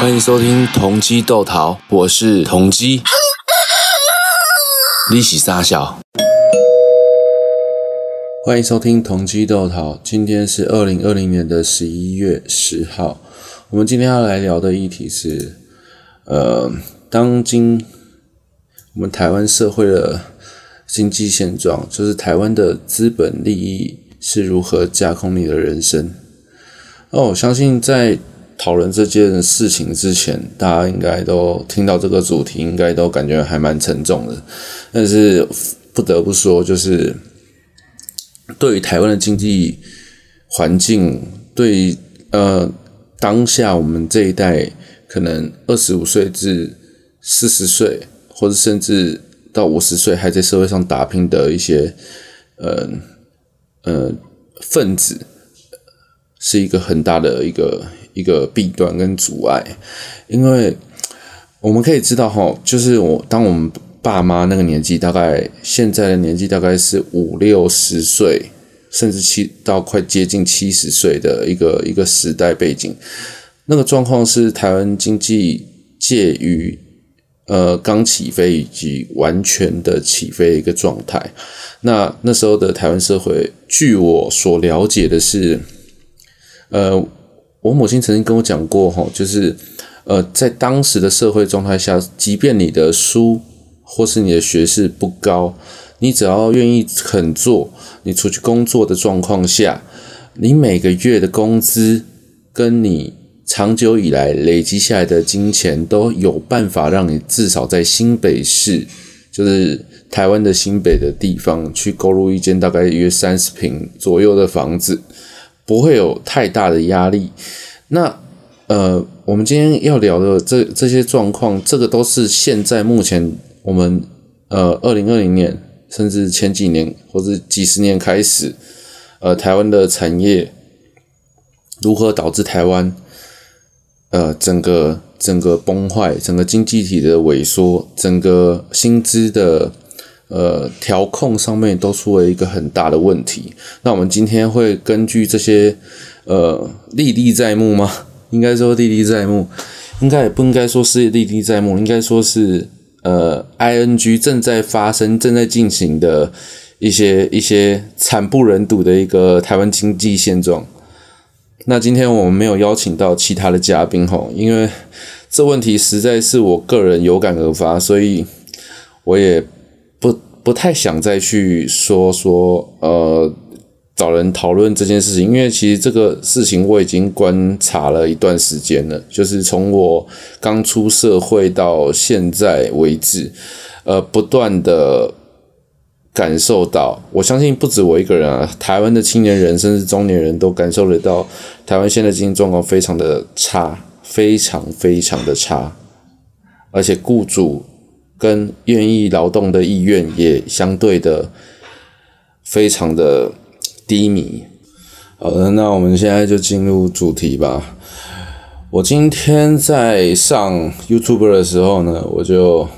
欢迎收听同鸡斗桃，我是同鸡。你是三小。欢迎收听同鸡斗桃，今天是二零二零年的十一月十号。我们今天要来聊的议题是，呃，当今我们台湾社会的经济现状，就是台湾的资本利益是如何架空你的人生。那我相信在讨论这件事情之前，大家应该都听到这个主题，应该都感觉还蛮沉重的。但是不得不说，就是对于台湾的经济环境，对于呃当下我们这一代可能二十五岁至四十岁，或者甚至到五十岁还在社会上打拼的一些呃呃分子，是一个很大的一个。一个弊端跟阻碍，因为我们可以知道哈，就是我当我们爸妈那个年纪，大概现在的年纪大概是五六十岁，甚至七到快接近七十岁的一个一个时代背景，那个状况是台湾经济介于呃刚起飞以及完全的起飞一个状态。那那时候的台湾社会，据我所了解的是，呃。我母亲曾经跟我讲过，哈，就是，呃，在当时的社会状态下，即便你的书或是你的学识不高，你只要愿意肯做，你出去工作的状况下，你每个月的工资跟你长久以来累积下来的金钱，都有办法让你至少在新北市，就是台湾的新北的地方，去购入一间大概约三十平左右的房子。不会有太大的压力。那呃，我们今天要聊的这这些状况，这个都是现在目前我们呃二零二零年甚至前几年或者几十年开始，呃，台湾的产业如何导致台湾呃整个整个崩坏，整个经济体的萎缩，整个薪资的。呃，调控上面都出了一个很大的问题。那我们今天会根据这些呃历历在目吗？应该说历历在目，应该也不应该说是历历在目，应该说是呃 ing 正在发生、正在进行的一些一些惨不忍睹的一个台湾经济现状。那今天我们没有邀请到其他的嘉宾吼，因为这问题实在是我个人有感而发，所以我也。不太想再去说说呃找人讨论这件事情，因为其实这个事情我已经观察了一段时间了，就是从我刚出社会到现在为止，呃，不断的感受到，我相信不止我一个人啊，台湾的青年人甚至中年人都感受得到，台湾现在经济状况非常的差，非常非常的差，而且雇主。跟愿意劳动的意愿也相对的非常的低迷。好的，那我们现在就进入主题吧。我今天在上 YouTube 的时候呢，我就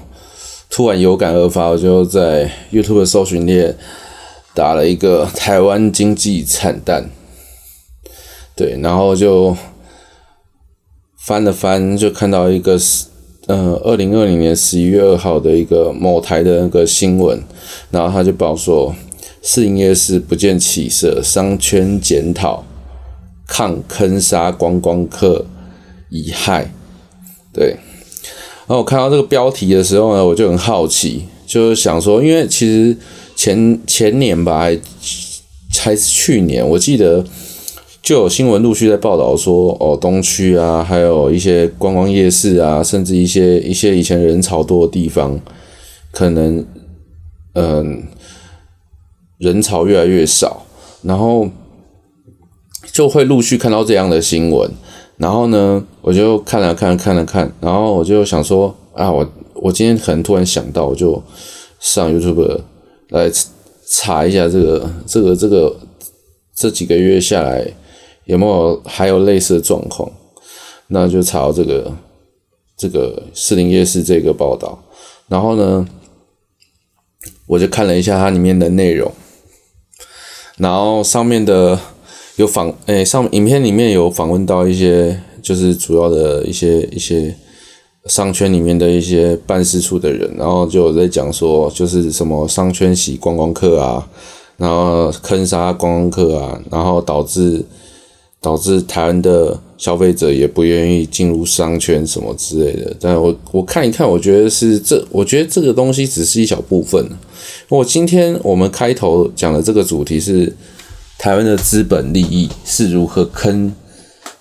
突然有感而发，我就在 YouTube 搜寻列打了一个“台湾经济惨淡”，对，然后就翻了翻，就看到一个。呃，二零二零年十一月二号的一个某台的那个新闻，然后他就报说，士林夜市不见起色，商圈检讨，抗坑杀观光客遗害。对，然后我看到这个标题的时候呢，我就很好奇，就是想说，因为其实前前年吧，还还是去年，我记得。就有新闻陆续在报道说，哦，东区啊，还有一些观光夜市啊，甚至一些一些以前人潮多的地方，可能，嗯，人潮越来越少，然后就会陆续看到这样的新闻。然后呢，我就看了看，看了看，然后我就想说，啊，我我今天可能突然想到，我就上 YouTube 来查一下这个这个这个这几个月下来。有没有还有类似的状况？那就查到这个这个士林夜市这个报道，然后呢，我就看了一下它里面的内容，然后上面的有访诶、上影片里面有访问到一些，就是主要的一些一些商圈里面的一些办事处的人，然后就有在讲说，就是什么商圈洗观光客啊，然后坑杀观光客啊，然后导致导致台湾的消费者也不愿意进入商圈什么之类的。但我我看一看，我觉得是这，我觉得这个东西只是一小部分。我今天我们开头讲的这个主题是。台湾的资本利益是如何坑，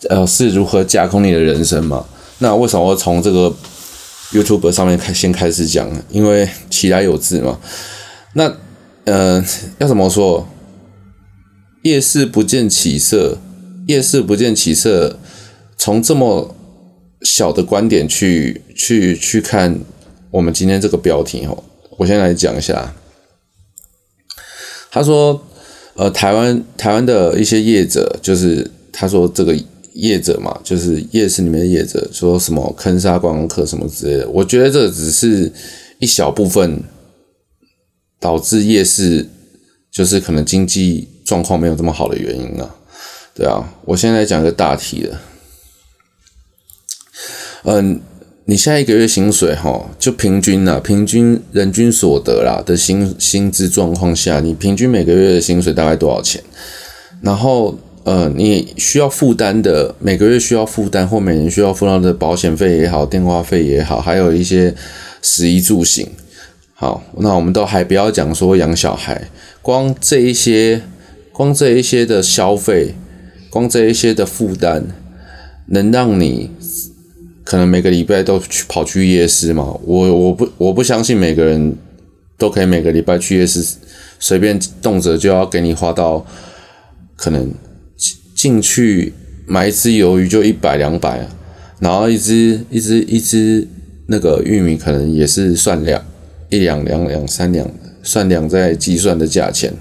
呃，是如何架空你的人生嘛？那为什么从这个 YouTube 上面开先开始讲呢？因为其来有自嘛。那，呃，要怎么说？夜市不见起色，夜市不见起色。从这么小的观点去去去看我们今天这个标题哦，我先来讲一下。他说。呃，台湾台湾的一些业者，就是他说这个业者嘛，就是夜市里面的业者，说什么坑杀观光客什么之类的。我觉得这只是一小部分导致夜市就是可能经济状况没有这么好的原因啊。对啊，我现在讲个大体的，嗯。你现在一个月薪水哈，就平均呐，平均人均所得啦的薪薪资状况下，你平均每个月的薪水大概多少钱？然后呃，你需要负担的每个月需要负担或每年需要负担的保险费也好，电话费也好，还有一些食衣住行。好，那我们都还不要讲说养小孩，光这一些，光这一些的消费，光这一些的负担，能让你。可能每个礼拜都去跑去夜市嘛？我我不我不相信每个人都可以每个礼拜去夜市，随便动辄就要给你花到可能进去买一只鱿鱼就一百两百，然后一只一只一只那个玉米可能也是算两一两两两三两算两在计算的价钱，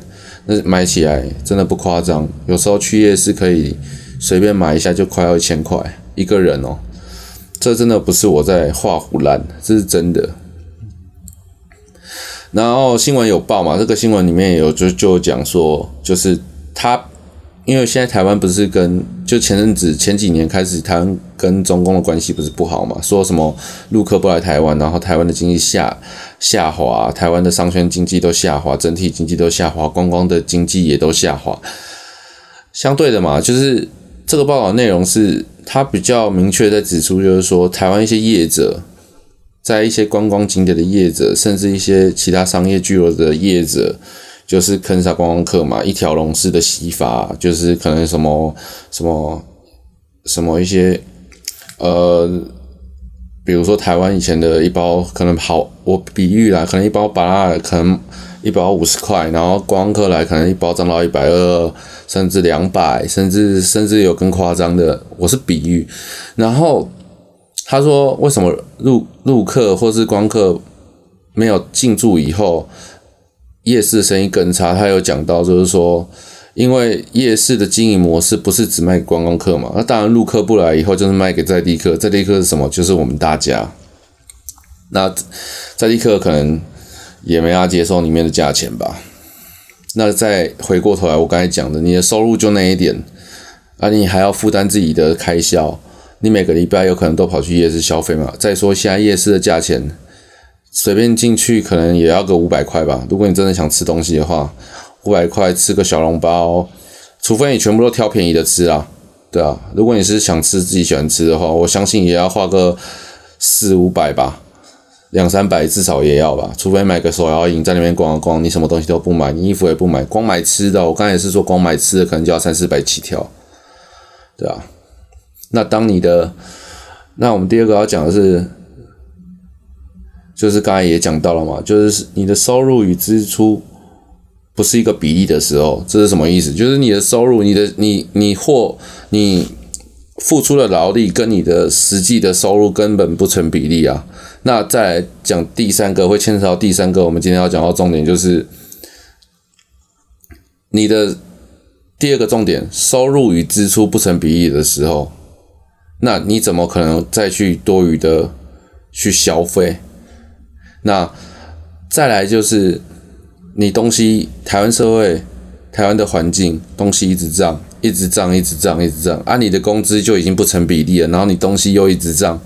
那买起来真的不夸张，有时候去夜市可以随便买一下就快要一千块一个人哦。这真的不是我在画胡烂，这是真的。然后新闻有报嘛？这个新闻里面有就就讲说，就是他，因为现在台湾不是跟就前阵子前几年开始，台湾跟中共的关系不是不好嘛？说什么陆客不来台湾，然后台湾的经济下下滑，台湾的商圈经济都下滑，整体经济都下滑，观光的经济也都下滑。相对的嘛，就是这个报道内容是。它比较明确在指出，就是说，台湾一些业者，在一些观光景点的业者，甚至一些其他商业巨头的业者，就是坑杀观光客嘛，一条龙式的洗法，就是可能什么什么什么一些，呃，比如说台湾以前的一包，可能好，我比喻啦，可能一包芭乐可能。一包五十块，然后观光客来可能一包涨到一百二，甚至两百，甚至甚至有更夸张的。我是比喻。然后他说，为什么入入客或是光客没有进驻以后，夜市生意更差？他有讲到，就是说，因为夜市的经营模式不是只卖观光客嘛，那当然陆客不来以后就是卖给在地客，在地客是什么？就是我们大家。那在地客可能。也没法接受里面的价钱吧？那再回过头来，我刚才讲的，你的收入就那一点，啊、你还要负担自己的开销，你每个礼拜有可能都跑去夜市消费嘛？再说现在夜市的价钱，随便进去可能也要个五百块吧？如果你真的想吃东西的话，五百块吃个小笼包，除非你全部都挑便宜的吃啊，对啊。如果你是想吃自己喜欢吃的话，我相信也要花个四五百吧。两三百至少也要吧，除非买个手摇饮在里面逛逛，你什么东西都不买，你衣服也不买，光买吃的，我刚才也是说光买吃的可能就要三四百起跳，对啊。那当你的，那我们第二个要讲的是，就是刚才也讲到了嘛，就是你的收入与支出不是一个比例的时候，这是什么意思？就是你的收入，你的你你或你付出的劳力跟你的实际的收入根本不成比例啊。那再来讲第三个，会牵扯到第三个，我们今天要讲到重点就是你的第二个重点，收入与支出不成比例的时候，那你怎么可能再去多余的去消费？那再来就是你东西，台湾社会、台湾的环境，东西一直涨，一直涨，一直涨，一直涨，啊，你的工资就已经不成比例了，然后你东西又一直涨，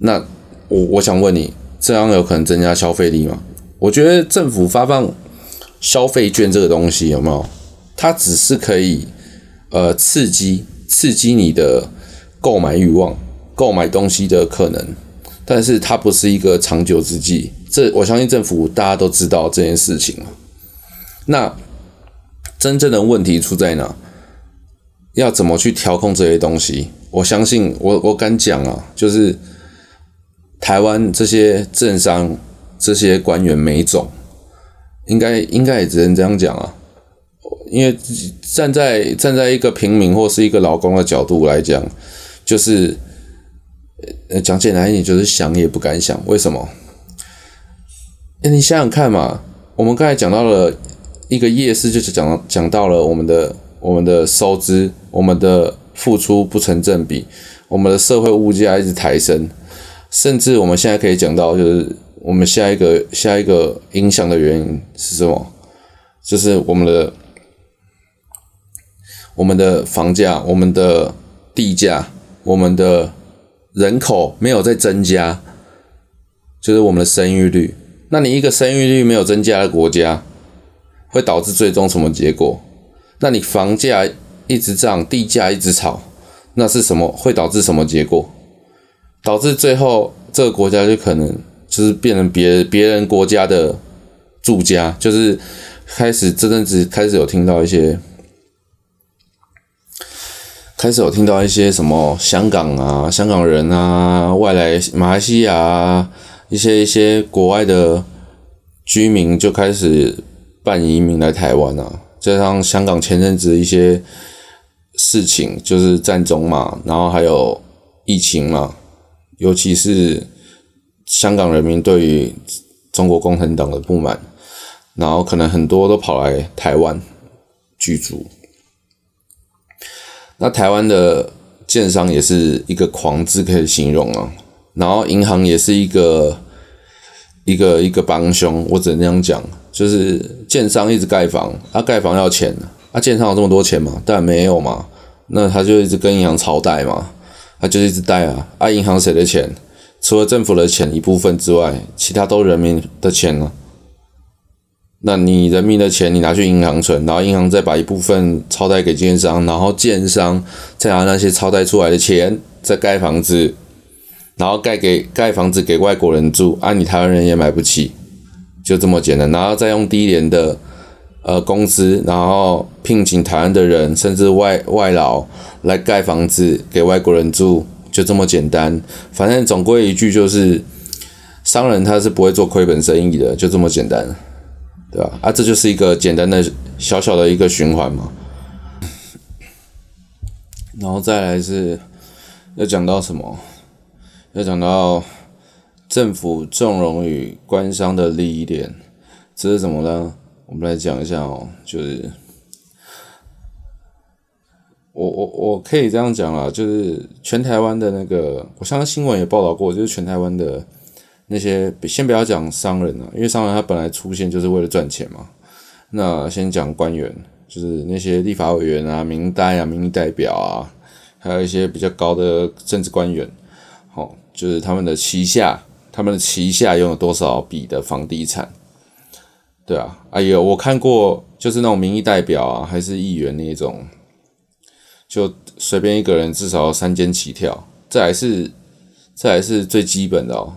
那我我想问你，这样有可能增加消费力吗？我觉得政府发放消费券这个东西有没有？它只是可以呃刺激刺激你的购买欲望、购买东西的可能，但是它不是一个长久之计。这我相信政府大家都知道这件事情。那真正的问题出在哪？要怎么去调控这些东西？我相信我我敢讲啊，就是台湾这些政商。这些官员没种，应该应该也只能这样讲啊，因为站在站在一个平民或是一个劳工的角度来讲，就是呃讲简单一点，就是想也不敢想。为什么？哎，你想想看嘛，我们刚才讲到了一个夜市，就是讲讲到了我们的我们的收支，我们的付出不成正比，我们的社会物价一直抬升，甚至我们现在可以讲到就是。我们下一个下一个影响的原因是什么？就是我们的我们的房价、我们的地价、我们的人口没有在增加，就是我们的生育率。那你一个生育率没有增加的国家，会导致最终什么结果？那你房价一直涨，地价一直炒，那是什么？会导致什么结果？导致最后这个国家就可能。就是变成别别人国家的住家，就是开始这阵子开始有听到一些，开始有听到一些什么香港啊、香港人啊、外来马来西亚啊一些一些国外的居民就开始办移民来台湾啊，加上香港前阵子一些事情，就是战争嘛，然后还有疫情嘛，尤其是。香港人民对于中国共产党的不满，然后可能很多都跑来台湾居住。那台湾的建商也是一个狂字可以形容啊，然后银行也是一个一个一个帮凶，我只能这样讲，就是建商一直盖房，啊盖房要钱，啊建商有这么多钱吗？当然没有嘛，那他就一直跟银行超贷嘛，他就一直贷啊，啊银行谁的钱？除了政府的钱一部分之外，其他都人民的钱呢？那你人民的钱，你拿去银行存，然后银行再把一部分超贷给建商，然后建商再拿那些超贷出来的钱再盖房子，然后盖给盖房子给外国人住，啊，你台湾人也买不起，就这么简单，然后再用低廉的呃工资，然后聘请台湾的人甚至外外劳来盖房子给外国人住。就这么简单，反正总归一句就是，商人他是不会做亏本生意的，就这么简单，对吧？啊，这就是一个简单的小小的一个循环嘛。然后再来是要讲到什么？要讲到政府纵容与官商的利益链，这是什么呢？我们来讲一下哦，就是。我我我可以这样讲啦，就是全台湾的那个，我相信新闻也报道过，就是全台湾的那些，先不要讲商人啊，因为商人他本来出现就是为了赚钱嘛。那先讲官员，就是那些立法委员啊、民代啊、民意代表啊，还有一些比较高的政治官员，好，就是他们的旗下，他们的旗下拥有多少笔的房地产？对啊，哎呦，我看过，就是那种民意代表啊，还是议员那种。就随便一个人至少三间起跳，这还是这还是最基本的哦。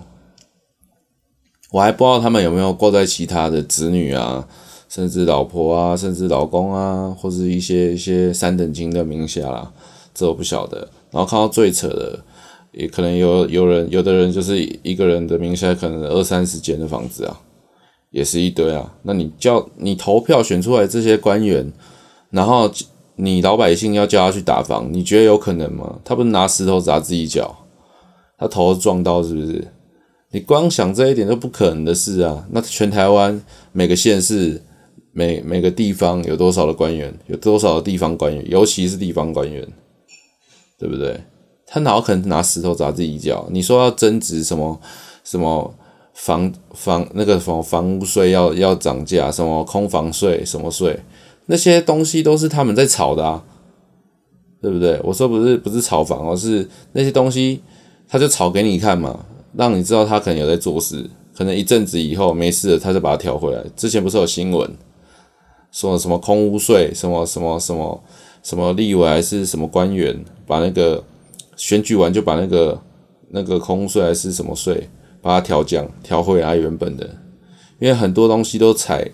我还不知道他们有没有挂在其他的子女啊，甚至老婆啊，甚至老公啊，或是一些一些三等亲的名下啦，这我不晓得。然后看到最扯的，也可能有有人有的人就是一个人的名下可能二三十间的房子啊，也是一堆啊。那你叫你投票选出来这些官员，然后。你老百姓要叫他去打房，你觉得有可能吗？他不是拿石头砸自己脚，他头撞到是不是？你光想这一点都不可能的事啊！那全台湾每个县市、每每个地方有多少的官员？有多少的地方官员？尤其是地方官员，对不对？他哪可能拿石头砸自己脚？你说要增值什么什么房房那个什么房屋税要要涨价，什么空房税什么税？那些东西都是他们在炒的啊，对不对？我说不是不是炒房哦，是那些东西他就炒给你看嘛，让你知道他可能有在做事，可能一阵子以后没事了，他就把它调回来。之前不是有新闻说什么空屋税，什么什么什么什么立委还是什么官员把那个选举完就把那个那个空屋税还是什么税把它调降调回来原本的，因为很多东西都采。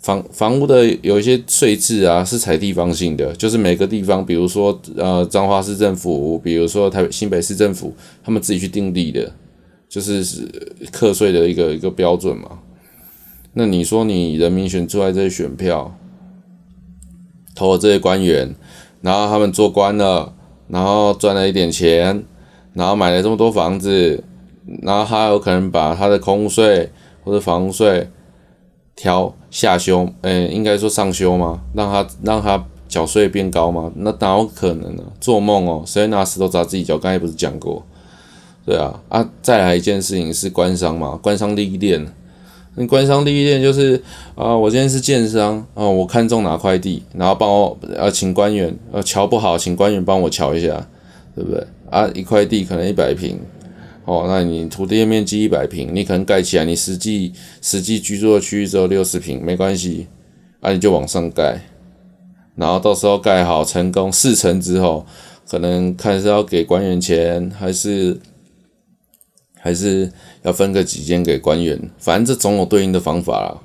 房房屋的有一些税制啊，是采地方性的，就是每个地方，比如说呃彰化市政府，比如说台北新北市政府，他们自己去定立的，就是是课税的一个一个标准嘛。那你说你人民选出来这些选票，投了这些官员，然后他们做官了，然后赚了一点钱，然后买了这么多房子，然后他有可能把他的空税或者房税。调下修，哎、应该说上修吗？让他让他缴税变高吗？那哪有可能呢？做梦哦！谁拿石头砸自己脚？刚才不是讲过？对啊，啊，再来一件事情是官商嘛，官商利益链。那官商利益链就是啊，我今天是建商啊，我看中哪块地，然后帮我呃请官员呃瞧不好，请官员帮我瞧一下，对不对？啊，一块地可能一百平。哦，那你土地面积一百平，你可能盖起来，你实际实际居住的区域只有六十平，没关系，啊，你就往上盖，然后到时候盖好成功事成之后，可能看是要给官员钱，还是还是要分个几间给官员，反正这总有对应的方法啦。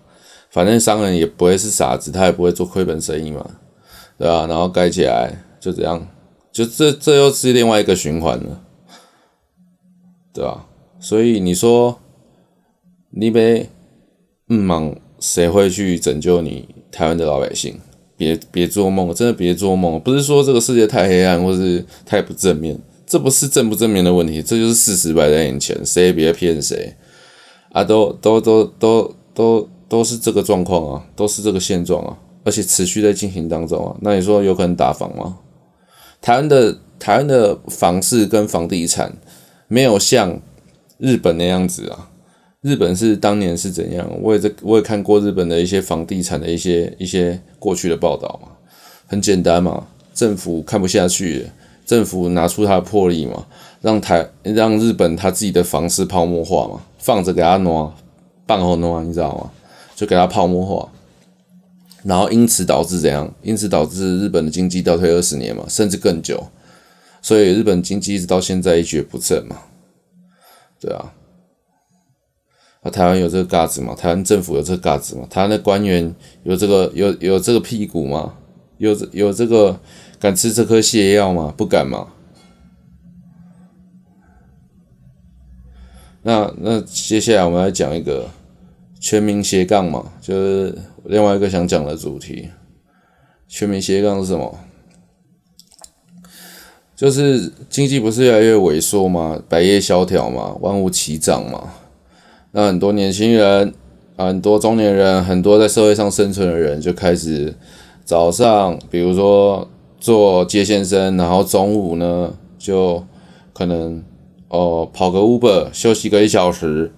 反正商人也不会是傻子，他也不会做亏本生意嘛，对吧？然后盖起来就这样，就这这又是另外一个循环了。对吧？所以你说你别嗯忙，谁会去拯救你台湾的老百姓？别别做梦，真的别做梦。不是说这个世界太黑暗，或是太不正面，这不是证不证明的问题，这就是事实摆在眼前，谁也别骗谁啊！都都都都都都是这个状况啊，都是这个现状啊，而且持续在进行当中啊。那你说有可能打房吗？台湾的台湾的房市跟房地产。没有像日本那样子啊，日本是当年是怎样？我也在我也看过日本的一些房地产的一些一些过去的报道嘛，很简单嘛，政府看不下去，政府拿出他的魄力嘛，让台让日本他自己的房市泡沫化嘛，放着给他挪，半后挪，你知道吗？就给他泡沫化，然后因此导致怎样？因此导致日本的经济倒退二十年嘛，甚至更久。所以日本经济一直到现在一蹶不振嘛，对啊，啊台湾有这个架子嘛？台湾政府有这个架子嘛？台湾的官员有这个有有这个屁股吗？有有这个敢吃这颗泻药吗？不敢嘛。那那接下来我们来讲一个全民斜杠嘛，就是另外一个想讲的主题。全民斜杠是什么？就是经济不是越来越萎缩吗？百业萧条嘛，万物齐涨嘛。那很多年轻人，很多中年人，很多在社会上生存的人，就开始早上，比如说做接线生，然后中午呢，就可能哦跑个 Uber 休息个一小时，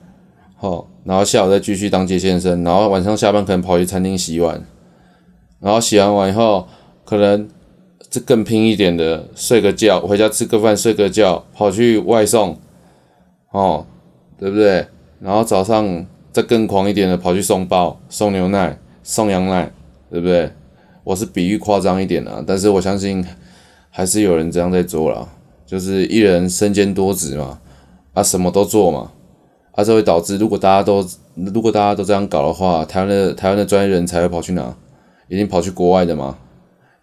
好，然后下午再继续当接线生，然后晚上下班可能跑去餐厅洗碗，然后洗完碗以后可能。这更拼一点的，睡个觉，回家吃个饭，睡个觉，跑去外送，哦，对不对？然后早上再更狂一点的，跑去送包、送牛奶、送羊奶，对不对？我是比喻夸张一点的，但是我相信还是有人这样在做啦，就是一人身兼多职嘛，啊，什么都做嘛，啊，这会导致如果大家都如果大家都这样搞的话，台湾的台湾的专业人才会跑去哪？一定跑去国外的嘛。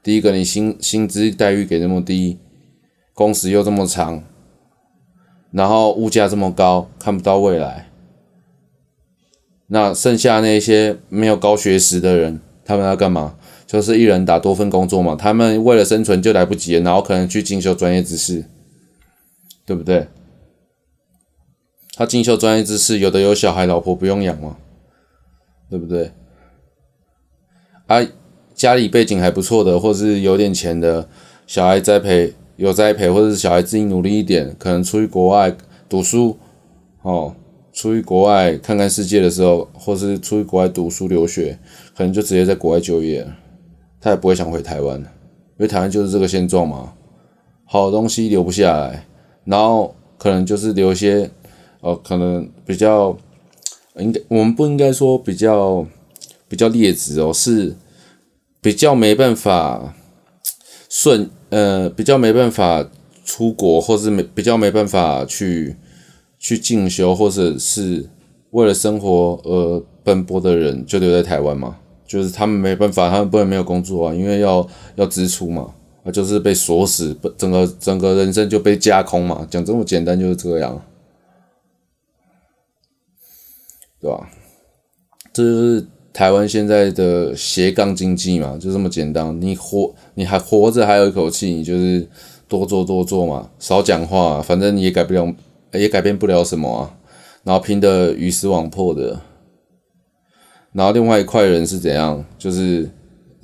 第一个，你薪薪资待遇给那么低，工时又这么长，然后物价这么高，看不到未来。那剩下那些没有高学识的人，他们要干嘛？就是一人打多份工作嘛。他们为了生存就来不及，然后可能去进修专业知识，对不对？他进修专业知识，有的有小孩，老婆不用养嘛，对不对？啊。家里背景还不错的，或是有点钱的小孩栽培有栽培，或者是小孩自己努力一点，可能出去国外读书，哦，出去国外看看世界的时候，或是出去国外读书留学，可能就直接在国外就业了。他也不会想回台湾，因为台湾就是这个现状嘛，好东西留不下来，然后可能就是留一些，呃，可能比较，应该我们不应该说比较比较劣质哦，是比较没办法顺，呃，比较没办法出国，或是没比较没办法去去进修，或者是为了生活而奔波的人，就留在台湾嘛。就是他们没办法，他们不能没有工作啊，因为要要支出嘛，啊，就是被锁死，整个整个人生就被架空嘛，讲这么简单就是这样，对吧？这就是台湾现在的斜杠经济嘛，就这么简单。你活，你还活着，还有一口气，你就是多做多做嘛，少讲话，反正你也改不了，也改变不了什么啊，然后拼的鱼死网破的。然后另外一块人是怎样？就是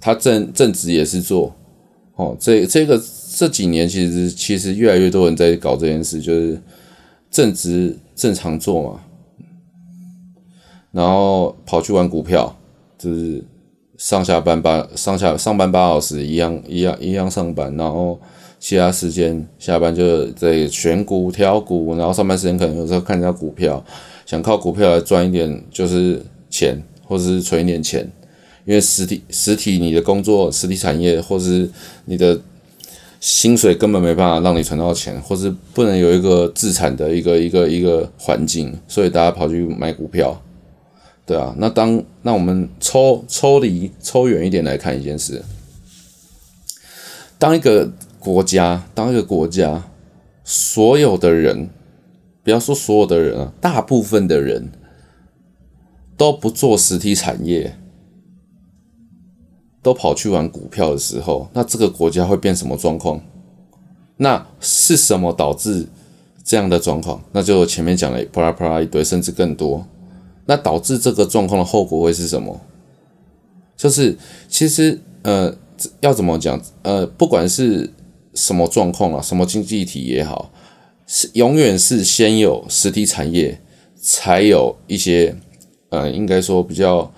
他正正职也是做，哦，这这个这几年其实其实越来越多人在搞这件事，就是正职正常做嘛，然后跑去玩股票，就是上下班八上下上班八小时一样一样一样上班，然后其他时间下班就在选股挑股，然后上班时间可能有时候看一下股票，想靠股票来赚一点就是钱。或者是存一点钱，因为实体实体你的工作实体产业，或是你的薪水根本没办法让你存到钱，或是不能有一个自产的一个一个一个环境，所以大家跑去买股票，对啊。那当那我们抽抽离抽远一点来看一件事，当一个国家，当一个国家，所有的人，不要说所有的人啊，大部分的人。都不做实体产业，都跑去玩股票的时候，那这个国家会变什么状况？那是什么导致这样的状况？那就前面讲了啪啦啪啦一堆，甚至更多。那导致这个状况的后果会是什么？就是其实呃，要怎么讲？呃，不管是什么状况啊，什么经济体也好，是永远是先有实体产业，才有一些。呃，应该说比较，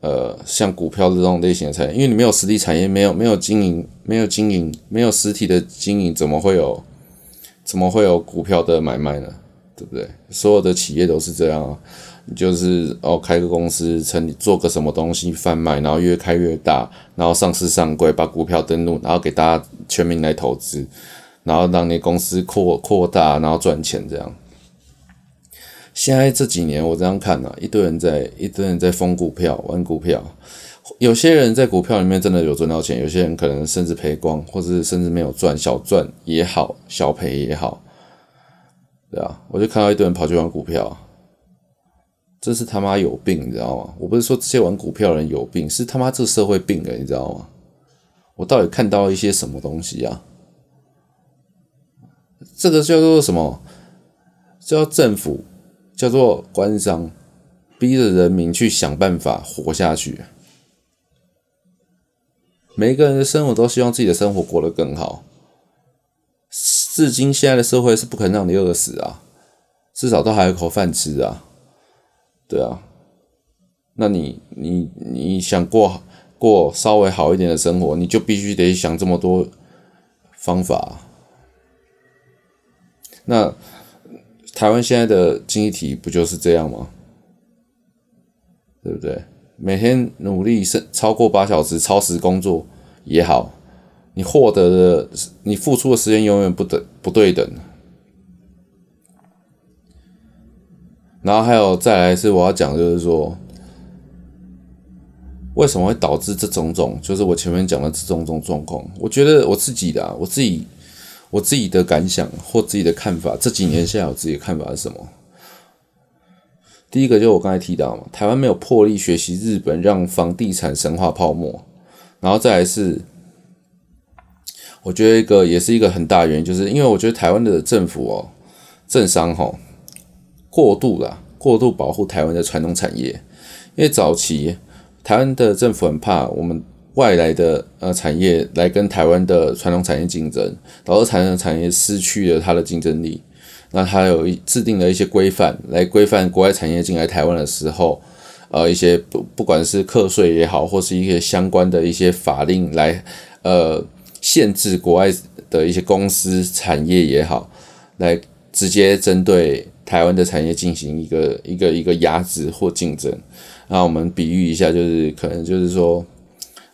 呃，像股票这种类型的产业，因为你没有实体产业，没有没有经营，没有经营，没有实体的经营，怎么会有，怎么会有股票的买卖呢？对不对？所有的企业都是这样啊，就是哦，开个公司，成立做个什么东西贩卖，然后越开越大，然后上市上柜，把股票登录，然后给大家全民来投资，然后让你公司扩扩大，然后赚钱这样。现在这几年我这样看啊，一堆人在一堆人在疯股票玩股票，有些人在股票里面真的有赚到钱，有些人可能甚至赔光，或者甚至没有赚，小赚也好，小赔也好，对啊，我就看到一堆人跑去玩股票，这是他妈有病，你知道吗？我不是说这些玩股票的人有病，是他妈这社会病了，你知道吗？我到底看到一些什么东西啊？这个叫做什么？叫政府。叫做官商，逼着人民去想办法活下去。每一个人的生活都希望自己的生活过得更好。至今现在的社会是不可能让你饿死啊，至少都还有口饭吃啊。对啊，那你你你想过过稍微好一点的生活，你就必须得想这么多方法。那。台湾现在的经济体不就是这样吗？对不对？每天努力是超过八小时超时工作也好，你获得的、你付出的时间永远不等不对等。然后还有再来是我要讲，就是说，为什么会导致这种种，就是我前面讲的这种种状况？我觉得我自己的、啊，我自己。我自己的感想或自己的看法，这几年下来我自己的看法是什么？第一个就是我刚才提到嘛，台湾没有魄力学习日本，让房地产神话泡沫。然后再来是，我觉得一个也是一个很大原因，就是因为我觉得台湾的政府哦，政商吼过度了，过度保护台湾的传统产业，因为早期台湾的政府很怕我们。外来的呃产业来跟台湾的传统产业竞争，导致传统产业失去了它的竞争力。那它有制定了一些规范来规范国外产业进来台湾的时候，呃一些不不管是课税也好，或是一些相关的一些法令来呃限制国外的一些公司产业也好，来直接针对台湾的产业进行一个一个一个压制或竞争。那我们比喻一下，就是可能就是说，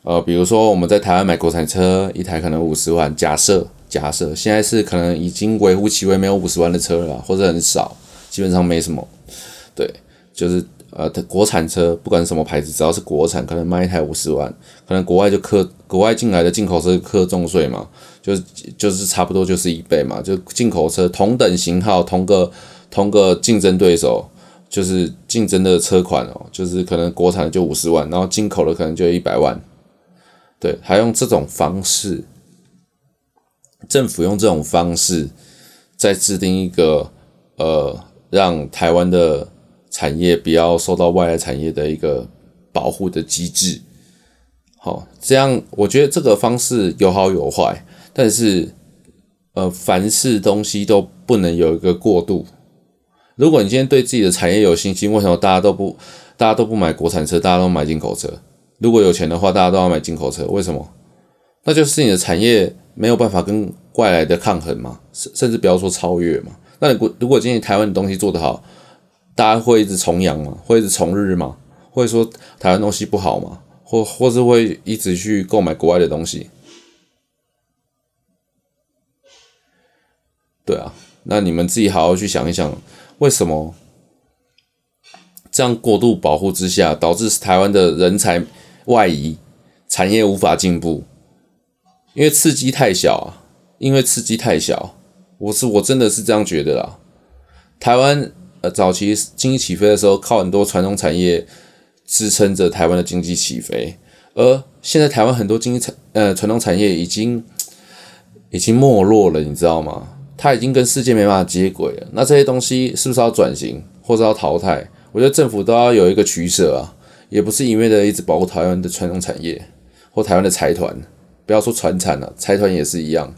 呃，比如说我们在台湾买国产车，一台可能五十万，假设假设现在是可能已经微乎其微，没有五十万的车了，或者很少，基本上没什么。对，就是呃，国产车不管什么牌子，只要是国产，可能卖一台五十万，可能国外就克国外进来的进口车课重税嘛，就就是差不多就是一倍嘛，就进口车同等型号，同个同个竞争对手。就是竞争的车款哦，就是可能国产的就五十万，然后进口的可能就一百万，对，还用这种方式，政府用这种方式在制定一个呃，让台湾的产业不要受到外来产业的一个保护的机制。好，这样我觉得这个方式有好有坏，但是呃，凡事东西都不能有一个过度。如果你今天对自己的产业有信心，为什么大家都不，大家都不买国产车，大家都买进口车？如果有钱的话，大家都要买进口车，为什么？那就是你的产业没有办法跟外来的抗衡嘛，甚甚至不要说超越嘛。那你如果今天台湾的东西做得好，大家会一直崇洋吗？会一直崇日吗？会说台湾东西不好吗？或或是会一直去购买国外的东西？对啊，那你们自己好好去想一想。为什么这样过度保护之下，导致台湾的人才外移，产业无法进步？因为刺激太小啊！因为刺激太小，我是我真的是这样觉得啦。台湾呃早期经济起飞的时候，靠很多传统产业支撑着台湾的经济起飞，而现在台湾很多经济产呃传统产业已经已经没落了，你知道吗？它已经跟世界没办法接轨了，那这些东西是不是要转型，或者要淘汰？我觉得政府都要有一个取舍啊，也不是一味的一直保护台湾的传统产业或台湾的财团，不要说传产了，财团也是一样，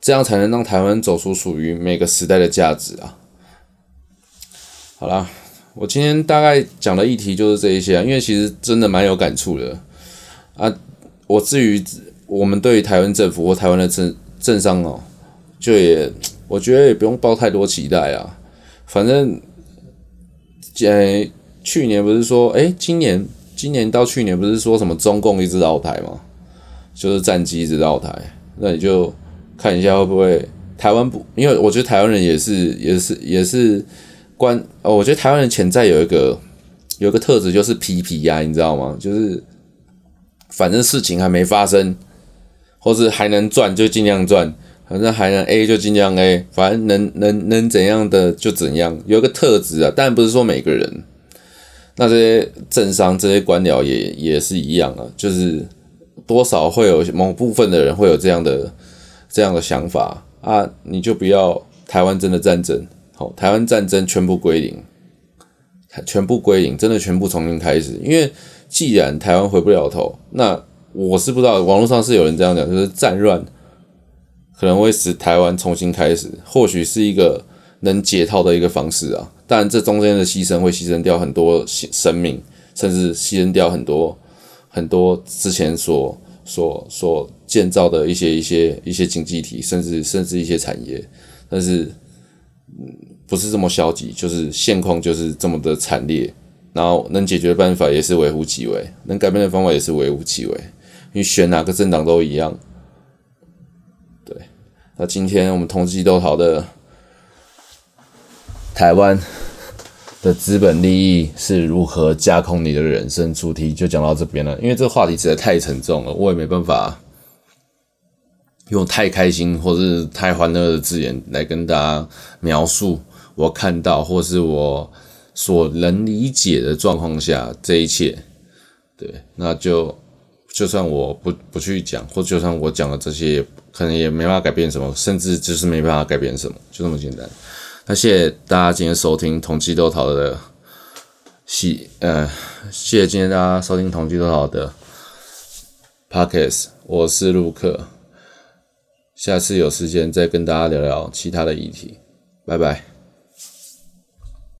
这样才能让台湾走出属于每个时代的价值啊。好啦，我今天大概讲的议题就是这一些，因为其实真的蛮有感触的啊。我至于我们对于台湾政府或台湾的政政商哦。就也，我觉得也不用抱太多期待啊。反正，既然，去年不是说，哎、今年，今年到去年不是说什么中共一直绕台吗？就是战机一直绕台，那你就看一下会不会台湾不？因为我觉得台湾人也是，也是，也是关。哦，我觉得台湾人潜在有一个有个特质，就是皮皮呀，你知道吗？就是反正事情还没发生，或是还能赚，就尽量赚。反正还能 A 就尽量 A，反正能能能怎样的就怎样，有个特质啊，但不是说每个人。那这些政商、这些官僚也也是一样啊，就是多少会有某部分的人会有这样的这样的想法啊，你就不要台湾真的战争，好，台湾战争全部归零，全部归零，真的全部重新开始。因为既然台湾回不了头，那我是不知道，网络上是有人这样讲，就是战乱。可能会使台湾重新开始，或许是一个能解套的一个方式啊。但这中间的牺牲会牺牲掉很多生命，甚至牺牲掉很多很多之前所所所建造的一些一些一些经济体，甚至甚至一些产业。但是，嗯，不是这么消极，就是现况就是这么的惨烈。然后能解决的办法也是微乎其微，能改变的方法也是微乎其微。你选哪个政党都一样。对那今天我们同济都讨的台湾的资本利益是如何架空你的人生主题就讲到这边了，因为这个话题实在太沉重了，我也没办法用太开心或是太欢乐的字眼来跟大家描述我看到或是我所能理解的状况下这一切。对，那就就算我不不去讲，或就算我讲了这些。可能也没办法改变什么，甚至就是没办法改变什么，就这么简单。那谢谢大家今天收听同济豆淘的喜，呃，谢谢今天大家收听同济豆淘的 Podcast，我是陆克，下次有时间再跟大家聊聊其他的议题，拜拜。